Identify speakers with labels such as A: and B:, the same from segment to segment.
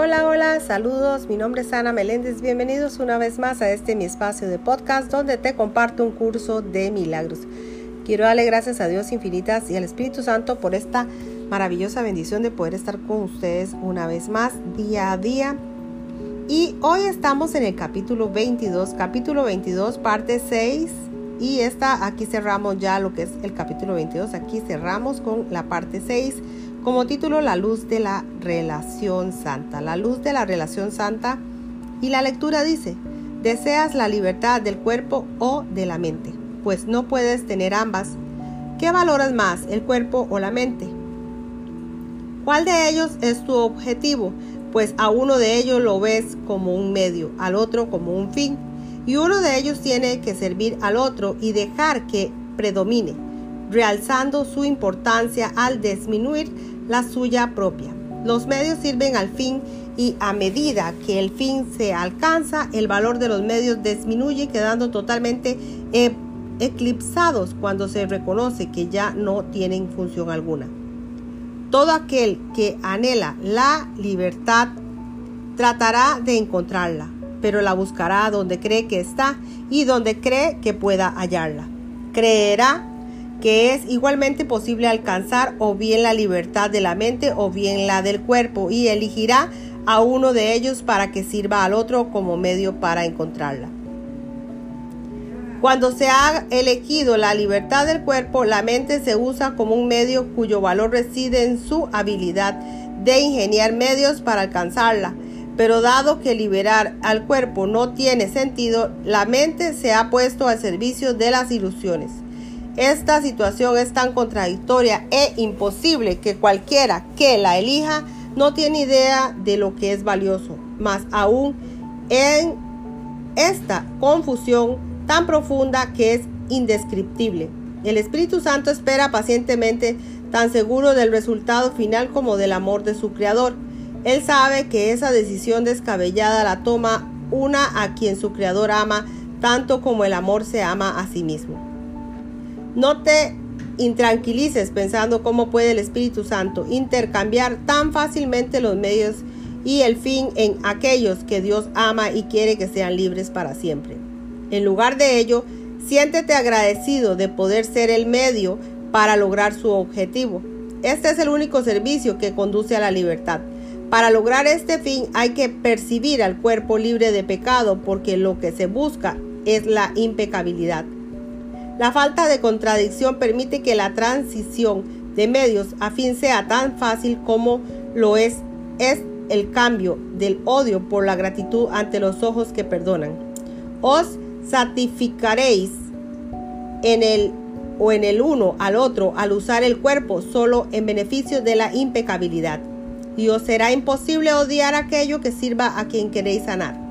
A: Hola, hola, saludos, mi nombre es Ana Meléndez, bienvenidos una vez más a este mi espacio de podcast donde te comparto un curso de milagros. Quiero darle gracias a Dios infinitas y al Espíritu Santo por esta maravillosa bendición de poder estar con ustedes una vez más día a día. Y hoy estamos en el capítulo 22, capítulo 22, parte 6. Y esta, aquí cerramos ya lo que es el capítulo 22, aquí cerramos con la parte 6 como título La luz de la relación santa. La luz de la relación santa y la lectura dice, ¿deseas la libertad del cuerpo o de la mente? Pues no puedes tener ambas. ¿Qué valoras más, el cuerpo o la mente? ¿Cuál de ellos es tu objetivo? Pues a uno de ellos lo ves como un medio, al otro como un fin. Y uno de ellos tiene que servir al otro y dejar que predomine realzando su importancia al disminuir la suya propia. Los medios sirven al fin y a medida que el fin se alcanza, el valor de los medios disminuye quedando totalmente e-, eclipsados cuando se reconoce que ya no tienen función alguna. Todo aquel que anhela la libertad tratará de encontrarla, pero la buscará donde cree que está y donde cree que pueda hallarla. Creerá que es igualmente posible alcanzar o bien la libertad de la mente o bien la del cuerpo y elegirá a uno de ellos para que sirva al otro como medio para encontrarla. Cuando se ha elegido la libertad del cuerpo, la mente se usa como un medio cuyo valor reside en su habilidad de ingeniar medios para alcanzarla. Pero dado que liberar al cuerpo no tiene sentido, la mente se ha puesto al servicio de las ilusiones. Esta situación es tan contradictoria e imposible que cualquiera que la elija no tiene idea de lo que es valioso, más aún en esta confusión tan profunda que es indescriptible. El Espíritu Santo espera pacientemente tan seguro del resultado final como del amor de su Creador. Él sabe que esa decisión descabellada la toma una a quien su Creador ama tanto como el amor se ama a sí mismo. No te intranquilices pensando cómo puede el Espíritu Santo intercambiar tan fácilmente los medios y el fin en aquellos que Dios ama y quiere que sean libres para siempre. En lugar de ello, siéntete agradecido de poder ser el medio para lograr su objetivo. Este es el único servicio que conduce a la libertad. Para lograr este fin hay que percibir al cuerpo libre de pecado porque lo que se busca es la impecabilidad. La falta de contradicción permite que la transición de medios a fin sea tan fácil como lo es, es el cambio del odio por la gratitud ante los ojos que perdonan. Os santificaréis en el o en el uno al otro al usar el cuerpo solo en beneficio de la impecabilidad. Y os será imposible odiar aquello que sirva a quien queréis sanar.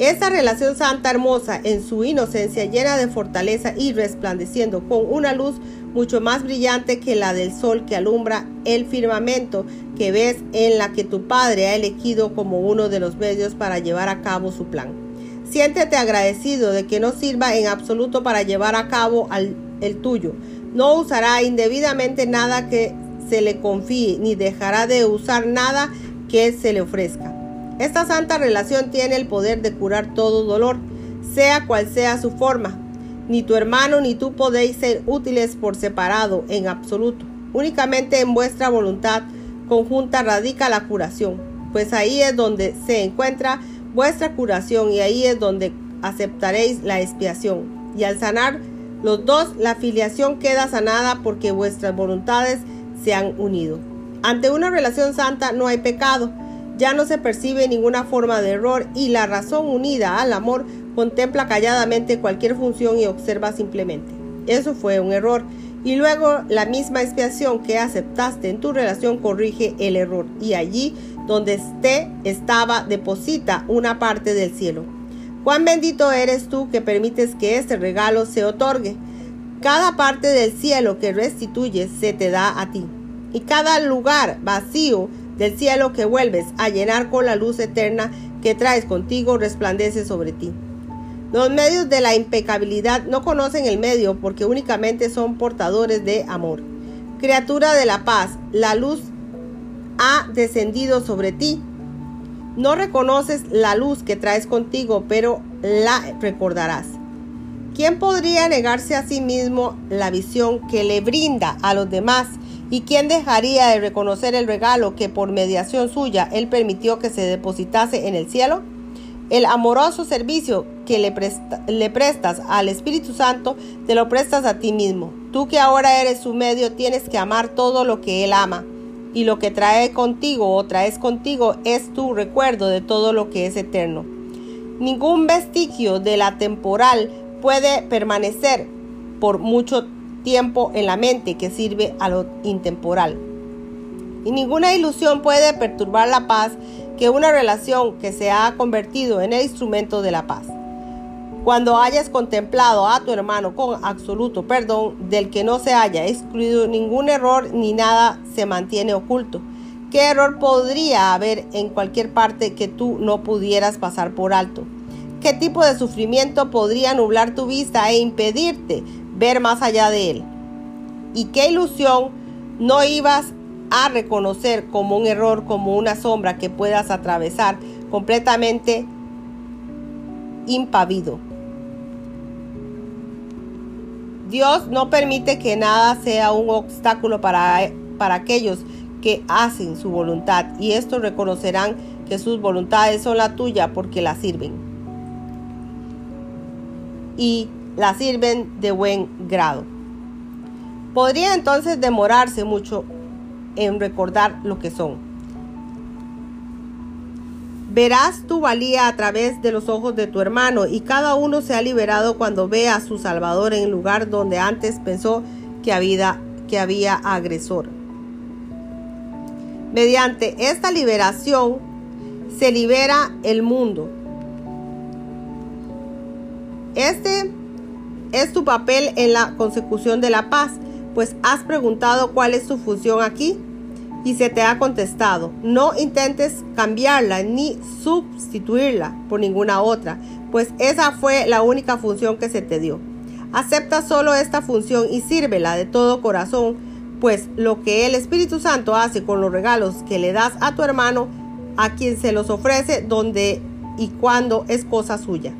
A: Esa relación santa hermosa en su inocencia llena de fortaleza y resplandeciendo con una luz mucho más brillante que la del sol que alumbra el firmamento que ves en la que tu Padre ha elegido como uno de los medios para llevar a cabo su plan. Siéntete agradecido de que no sirva en absoluto para llevar a cabo el tuyo. No usará indebidamente nada que se le confíe, ni dejará de usar nada que se le ofrezca. Esta santa relación tiene el poder de curar todo dolor, sea cual sea su forma. Ni tu hermano ni tú podéis ser útiles por separado en absoluto. Únicamente en vuestra voluntad conjunta radica la curación, pues ahí es donde se encuentra vuestra curación y ahí es donde aceptaréis la expiación. Y al sanar los dos, la filiación queda sanada porque vuestras voluntades se han unido. Ante una relación santa no hay pecado, ya no se percibe ninguna forma de error y la razón unida al amor contempla calladamente cualquier función y observa simplemente. Eso fue un error. Y luego la misma expiación que aceptaste en tu relación corrige el error. Y allí donde esté estaba deposita una parte del cielo. Cuán bendito eres tú que permites que este regalo se otorgue. Cada parte del cielo que restituyes se te da a ti. Y cada lugar vacío del cielo que vuelves a llenar con la luz eterna que traes contigo resplandece sobre ti. Los medios de la impecabilidad no conocen el medio porque únicamente son portadores de amor. Criatura de la paz, la luz ha descendido sobre ti. No reconoces la luz que traes contigo, pero la recordarás. ¿Quién podría negarse a sí mismo la visión que le brinda a los demás? ¿Y quién dejaría de reconocer el regalo que por mediación suya Él permitió que se depositase en el cielo? El amoroso servicio que le, prestas al Espíritu Santo, te lo prestas a ti mismo. Tú que ahora eres su medio, tienes que amar todo lo que Él ama. Y lo que trae contigo o traes contigo es tu recuerdo de todo lo que es eterno. Ningún vestigio de la temporal puede permanecer por mucho tiempo en la mente que sirve a lo intemporal. Y ninguna ilusión puede perturbar la paz que una relación que se ha convertido en el instrumento de la paz. Cuando hayas contemplado a tu hermano con absoluto perdón, del que no se haya excluido ningún error ni nada se mantiene oculto. ¿Qué error podría haber en cualquier parte que tú no pudieras pasar por alto? ¿Qué tipo de sufrimiento podría nublar tu vista e impedirte ver más allá de él? ¿Y qué ilusión no ibas a reconocer como un error, como una sombra que puedas atravesar completamente impavido. Dios no permite que nada sea un obstáculo para, para aquellos que hacen su voluntad y estos reconocerán que sus voluntades son la tuya porque la sirven. Y la sirven de buen grado. Podría entonces demorarse mucho en recordar lo que son. Verás tu valía a través de los ojos de tu hermano y cada uno se ha liberado cuando ve a su Salvador en el lugar donde antes pensó que había, que había agresor. Mediante esta liberación se libera el mundo. Este es tu papel en la consecución de la paz pues has preguntado cuál es su función aquí y se te ha contestado. No intentes cambiarla ni sustituirla por ninguna otra, pues esa fue la única función que se te dio. Acepta solo esta función y sírvela de todo corazón, pues lo que el Espíritu Santo hace con los regalos que le das a tu hermano, a quien se los ofrece, donde y cuando es cosa suya.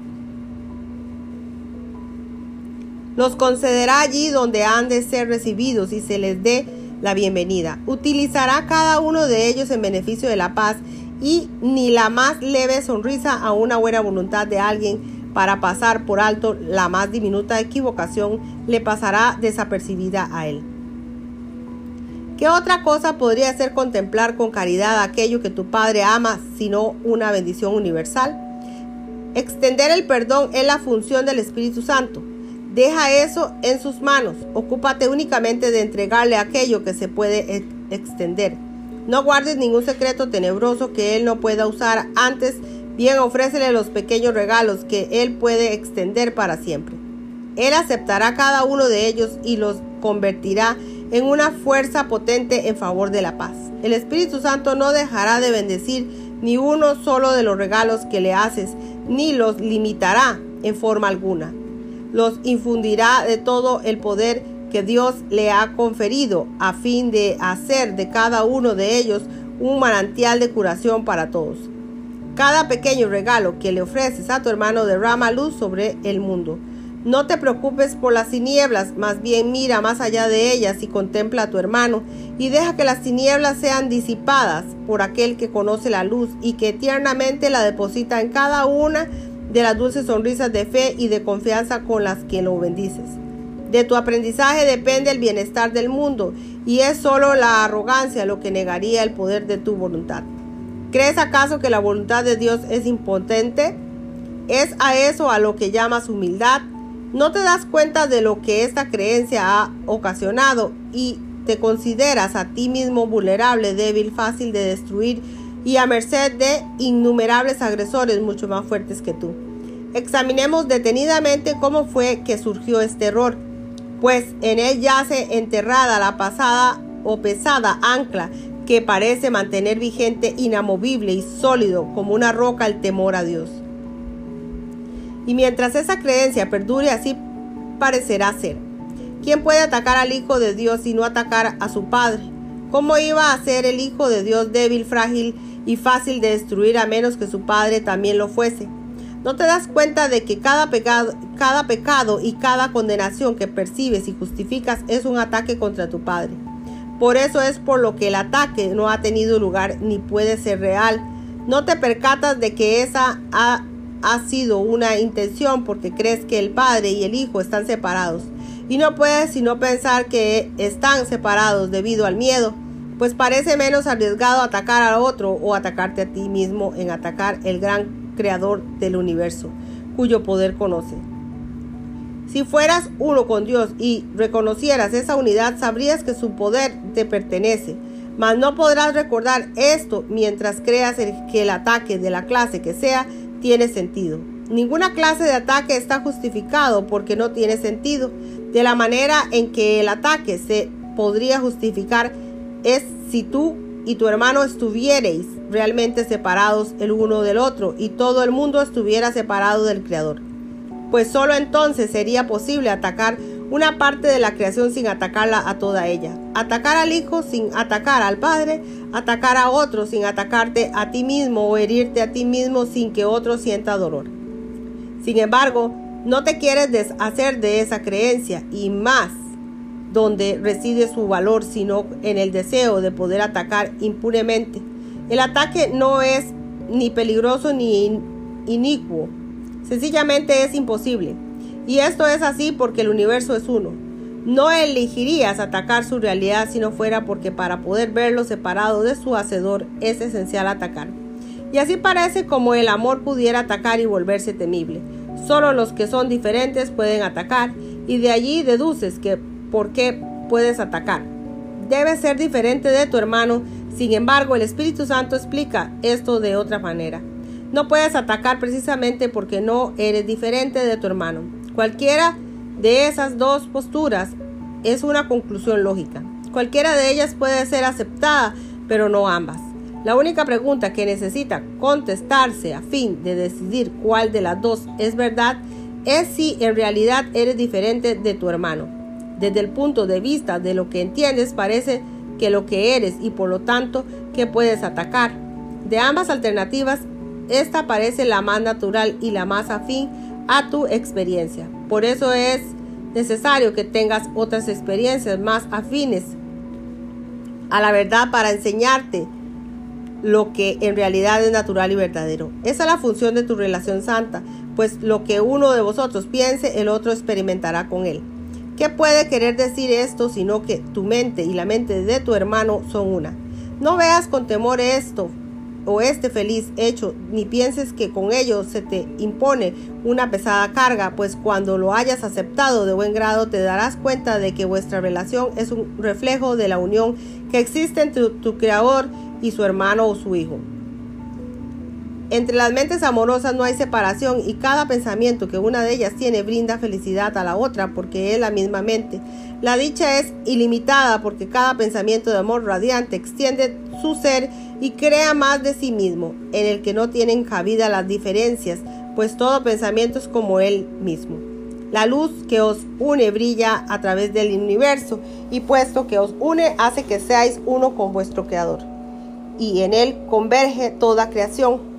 A: Los concederá allí donde han de ser recibidos y se les dé la bienvenida. Utilizará cada uno de ellos en beneficio de la paz y ni la más leve sonrisa a una buena voluntad de alguien para pasar por alto la más diminuta equivocación le pasará desapercibida a él. ¿Qué otra cosa podría ser contemplar con caridad aquello que tu Padre ama sino una bendición universal? Extender el perdón es la función del Espíritu Santo. Deja eso en sus manos. Ocúpate únicamente de entregarle aquello que se puede extender. No guardes ningún secreto tenebroso que Él no pueda usar. Antes, bien ofrécele los pequeños regalos que Él puede extender para siempre. Él aceptará cada uno de ellos y los convertirá en una fuerza potente en favor de la paz. El Espíritu Santo no dejará de bendecir ni uno solo de los regalos que le haces, ni los limitará en forma alguna los infundirá de todo el poder que Dios le ha conferido a fin de hacer de cada uno de ellos un manantial de curación para todos. Cada pequeño regalo que le ofreces a tu hermano derrama luz sobre el mundo. No te preocupes por las tinieblas, más bien mira más allá de ellas y contempla a tu hermano y deja que las tinieblas sean disipadas por aquel que conoce la luz y que tiernamente la deposita en cada una de las dulces sonrisas de fe y de confianza con las que lo bendices. De tu aprendizaje depende el bienestar del mundo y es solo la arrogancia lo que negaría el poder de tu voluntad. ¿Crees acaso que la voluntad de Dios es impotente? ¿Es a eso a lo que llamas humildad? ¿No te das cuenta de lo que esta creencia ha ocasionado y te consideras a ti mismo vulnerable, débil, fácil de destruir y a merced de innumerables agresores mucho más fuertes que tú. Examinemos detenidamente cómo fue que surgió este error, pues en él yace enterrada la pasada o pesada ancla que parece mantener vigente, inamovible y sólido como una roca el temor a Dios. Y mientras esa creencia perdure así parecerá ser. ¿Quién puede atacar al Hijo de Dios y no atacar a su Padre? ¿Cómo iba a ser el Hijo de Dios débil, frágil y fácil de destruir a menos que su Padre también lo fuese? ¿No te das cuenta de que cada pecado, cada pecado y cada condenación que percibes y justificas es un ataque contra tu Padre? Por eso es por lo que el ataque no ha tenido lugar ni puede ser real. No te percatas de que esa ha, ha sido una intención porque crees que el Padre y el Hijo están separados. Y no puedes sino pensar que están separados debido al miedo, pues parece menos arriesgado atacar al otro o atacarte a ti mismo en atacar el gran creador del universo, cuyo poder conoce. Si fueras uno con Dios y reconocieras esa unidad, sabrías que su poder te pertenece, mas no podrás recordar esto mientras creas que el ataque de la clase que sea tiene sentido. Ninguna clase de ataque está justificado porque no tiene sentido. De la manera en que el ataque se podría justificar es si tú y tu hermano estuvierais realmente separados el uno del otro y todo el mundo estuviera separado del Creador. Pues solo entonces sería posible atacar una parte de la creación sin atacarla a toda ella. Atacar al Hijo sin atacar al Padre, atacar a otro sin atacarte a ti mismo o herirte a ti mismo sin que otro sienta dolor. Sin embargo, no te quieres deshacer de esa creencia y más donde reside su valor, sino en el deseo de poder atacar impunemente. El ataque no es ni peligroso ni inicuo, sencillamente es imposible. Y esto es así porque el universo es uno. No elegirías atacar su realidad si no fuera porque para poder verlo separado de su hacedor es esencial atacar. Y así parece como el amor pudiera atacar y volverse temible. Solo los que son diferentes pueden atacar y de allí deduces que por qué puedes atacar. Debes ser diferente de tu hermano, sin embargo el Espíritu Santo explica esto de otra manera. No puedes atacar precisamente porque no eres diferente de tu hermano. Cualquiera de esas dos posturas es una conclusión lógica. Cualquiera de ellas puede ser aceptada, pero no ambas. La única pregunta que necesita contestarse a fin de decidir cuál de las dos es verdad es si en realidad eres diferente de tu hermano. Desde el punto de vista de lo que entiendes, parece que lo que eres y por lo tanto que puedes atacar. De ambas alternativas, esta parece la más natural y la más afín a tu experiencia. Por eso es necesario que tengas otras experiencias más afines a la verdad para enseñarte lo que en realidad es natural y verdadero. Esa es la función de tu relación santa, pues lo que uno de vosotros piense, el otro experimentará con él. ¿Qué puede querer decir esto sino que tu mente y la mente de tu hermano son una? No veas con temor esto o este feliz hecho, ni pienses que con ello se te impone una pesada carga, pues cuando lo hayas aceptado de buen grado te darás cuenta de que vuestra relación es un reflejo de la unión que existe entre tu creador y su hermano o su hijo. Entre las mentes amorosas no hay separación y cada pensamiento que una de ellas tiene brinda felicidad a la otra porque es la misma mente. La dicha es ilimitada porque cada pensamiento de amor radiante extiende su ser y crea más de sí mismo, en el que no tienen cabida las diferencias, pues todo pensamiento es como él mismo. La luz que os une brilla a través del universo y puesto que os une hace que seáis uno con vuestro Creador. Y en él converge toda creación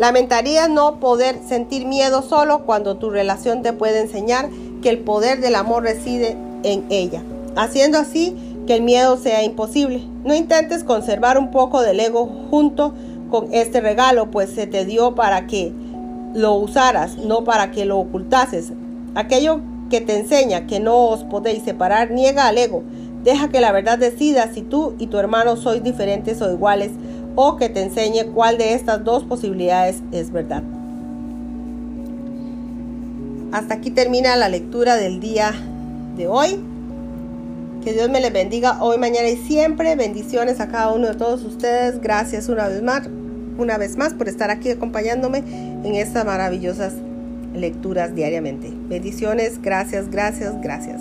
A: Lamentarías no poder sentir miedo solo cuando tu relación te puede enseñar que el poder del amor reside en ella, haciendo así que el miedo sea imposible. No intentes conservar un poco del ego junto con este regalo, pues se te dio para que lo usaras, no para que lo ocultases. Aquello que te enseña que no os podéis separar, niega al ego. Deja que la verdad decida si tú y tu hermano sois diferentes o iguales o que te enseñe cuál de estas dos posibilidades es verdad. Hasta aquí termina la lectura del día de hoy. Que Dios me les bendiga hoy, mañana y siempre. Bendiciones a cada uno de todos ustedes. Gracias una vez más, una vez más por estar aquí acompañándome en estas maravillosas lecturas diariamente. Bendiciones, gracias, gracias, gracias.